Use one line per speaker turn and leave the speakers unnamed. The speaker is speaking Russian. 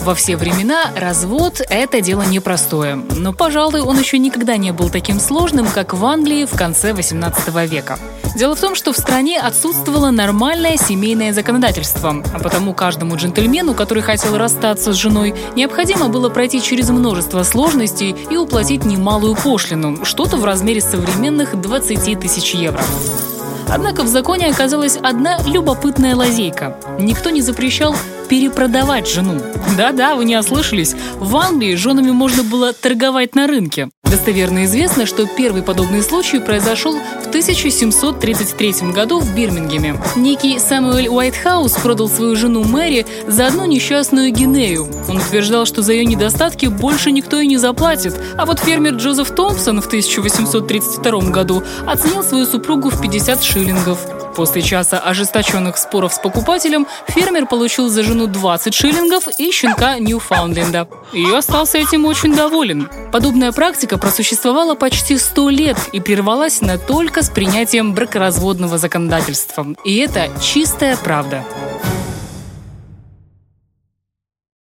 Во все времена развод – это дело непростое. Но, пожалуй, он еще никогда не был таким сложным, как в Англии в конце 18 века. Дело в том, что в стране отсутствовало нормальное семейное законодательство, а потому каждому джентльмену, который хотел расстаться с женой, необходимо было пройти через множество сложностей и уплатить немалую пошлину, что-то в размере современных 20 тысяч евро. Однако в законе оказалась одна любопытная лазейка. Никто не запрещал перепродавать жену. Да-да, вы не ослышались. В Англии женами можно было торговать на рынке. Достоверно известно, что первый подобный случай произошел в 1733 году в Бирмингеме. Некий Самуэль Уайтхаус продал свою жену Мэри за одну несчастную гинею. Он утверждал, что за ее недостатки больше никто и не заплатит. А вот фермер Джозеф Томпсон в 1832 году оценил свою супругу в 50 шиллингов. После часа ожесточенных споров с покупателем фермер получил за жену 20 шиллингов и щенка Ньюфаундленда. И остался этим очень доволен. Подобная практика просуществовала почти 100 лет и прервалась на только с принятием бракоразводного законодательства. И это чистая правда.